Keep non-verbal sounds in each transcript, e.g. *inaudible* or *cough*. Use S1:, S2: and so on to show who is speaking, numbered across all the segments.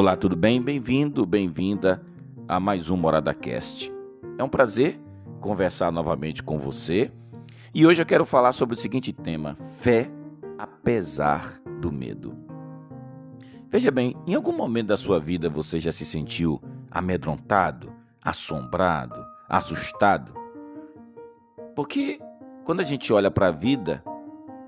S1: Olá, tudo bem? Bem-vindo, bem-vinda a mais um Morada Cast. É um prazer conversar novamente com você e hoje eu quero falar sobre o seguinte tema: fé apesar do medo. Veja bem, em algum momento da sua vida você já se sentiu amedrontado, assombrado, assustado? Porque quando a gente olha para a vida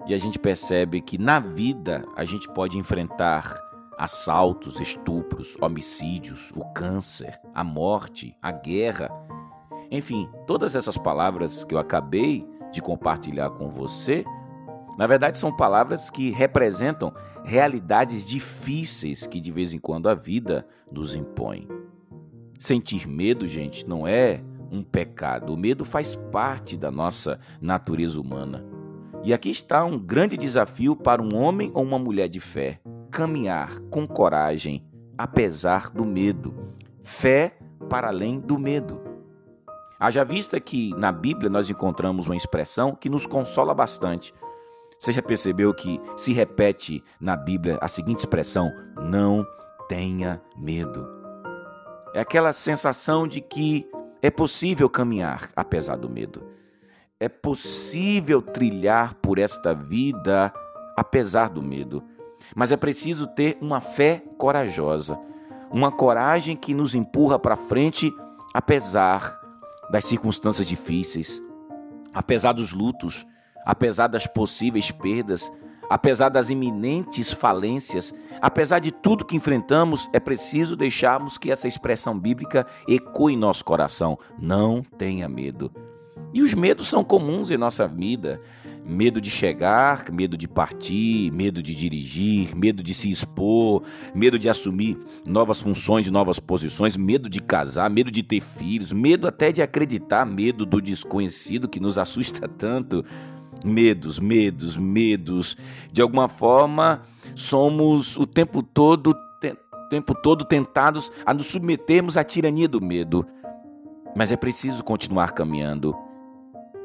S1: e a gente percebe que na vida a gente pode enfrentar assaltos, estupros, homicídios, o câncer, a morte, a guerra. Enfim, todas essas palavras que eu acabei de compartilhar com você, na verdade são palavras que representam realidades difíceis que de vez em quando a vida nos impõe. Sentir medo, gente, não é um pecado. O medo faz parte da nossa natureza humana. E aqui está um grande desafio para um homem ou uma mulher de fé caminhar com coragem, apesar do medo. Fé para além do medo. Haja vista que na Bíblia nós encontramos uma expressão que nos consola bastante. Você já percebeu que se repete na Bíblia a seguinte expressão: não tenha medo. É aquela sensação de que é possível caminhar apesar do medo. É possível trilhar por esta vida apesar do medo. Mas é preciso ter uma fé corajosa, uma coragem que nos empurra para frente apesar das circunstâncias difíceis, apesar dos lutos, apesar das possíveis perdas, apesar das iminentes falências, apesar de tudo que enfrentamos, é preciso deixarmos que essa expressão bíblica ecoe em nosso coração. Não tenha medo. E os medos são comuns em nossa vida. Medo de chegar, medo de partir, medo de dirigir, medo de se expor, medo de assumir novas funções e novas posições, medo de casar, medo de ter filhos, medo até de acreditar, medo do desconhecido que nos *laughs* assusta tanto. Medos, medos, medos. De alguma forma, somos o tempo todo, te, tempo todo tentados a nos submetermos à tirania do medo. Mas é preciso continuar caminhando.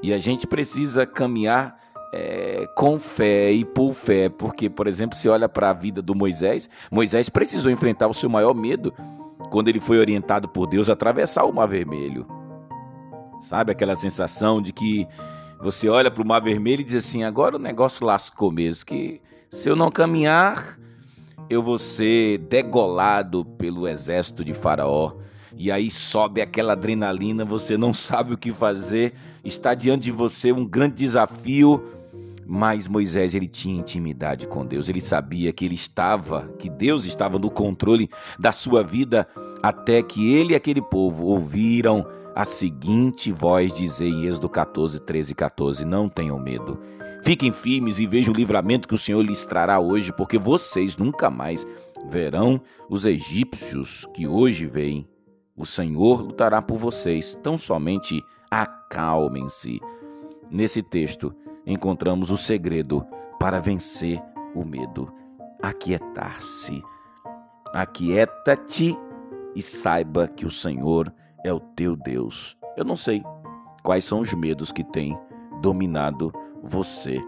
S1: E a gente precisa caminhar é, com fé e por fé, porque, por exemplo, se olha para a vida do Moisés, Moisés precisou enfrentar o seu maior medo quando ele foi orientado por Deus a atravessar o Mar Vermelho. Sabe aquela sensação de que você olha para o Mar Vermelho e diz assim: agora o negócio lascou mesmo, que se eu não caminhar, eu vou ser degolado pelo exército de Faraó. E aí sobe aquela adrenalina, você não *laughs* sabe o que fazer, está diante de você um grande desafio mas Moisés ele tinha intimidade com Deus, ele sabia que ele estava, que Deus estava no controle da sua vida, até que ele e aquele povo ouviram a seguinte voz dizer em Êxodo 14, 13 e 14: Não tenham medo. Fiquem firmes e vejam o livramento que o Senhor lhes trará hoje, porque vocês nunca mais verão os egípcios que hoje veem. O Senhor lutará por vocês, tão somente acalmem-se. Nesse texto, encontramos o segredo para vencer o medo. Aquietar-se. Aquieta-te e saiba que o Senhor é o teu Deus. Eu não sei quais são os medos que têm dominado você,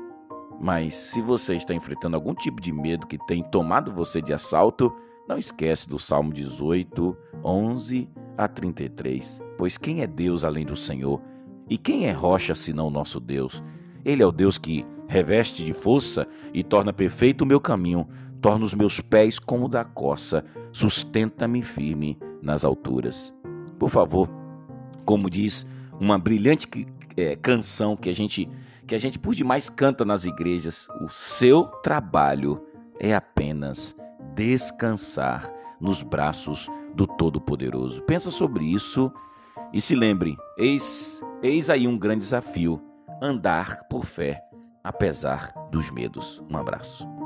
S1: mas se você está enfrentando algum tipo de medo que tem tomado você de assalto, não esquece do Salmo 18, 11 a 33. Pois quem é Deus além do Senhor? E quem é rocha senão nosso Deus? Ele é o Deus que reveste de força e torna perfeito o meu caminho, torna os meus pés como da coça, sustenta-me firme nas alturas. Por favor, como diz uma brilhante é, canção que a gente que a gente por demais canta nas igrejas, o seu trabalho é apenas descansar nos braços do Todo-Poderoso. Pensa sobre isso e se lembre, eis, eis aí um grande desafio andar por fé, apesar dos medos. Um abraço.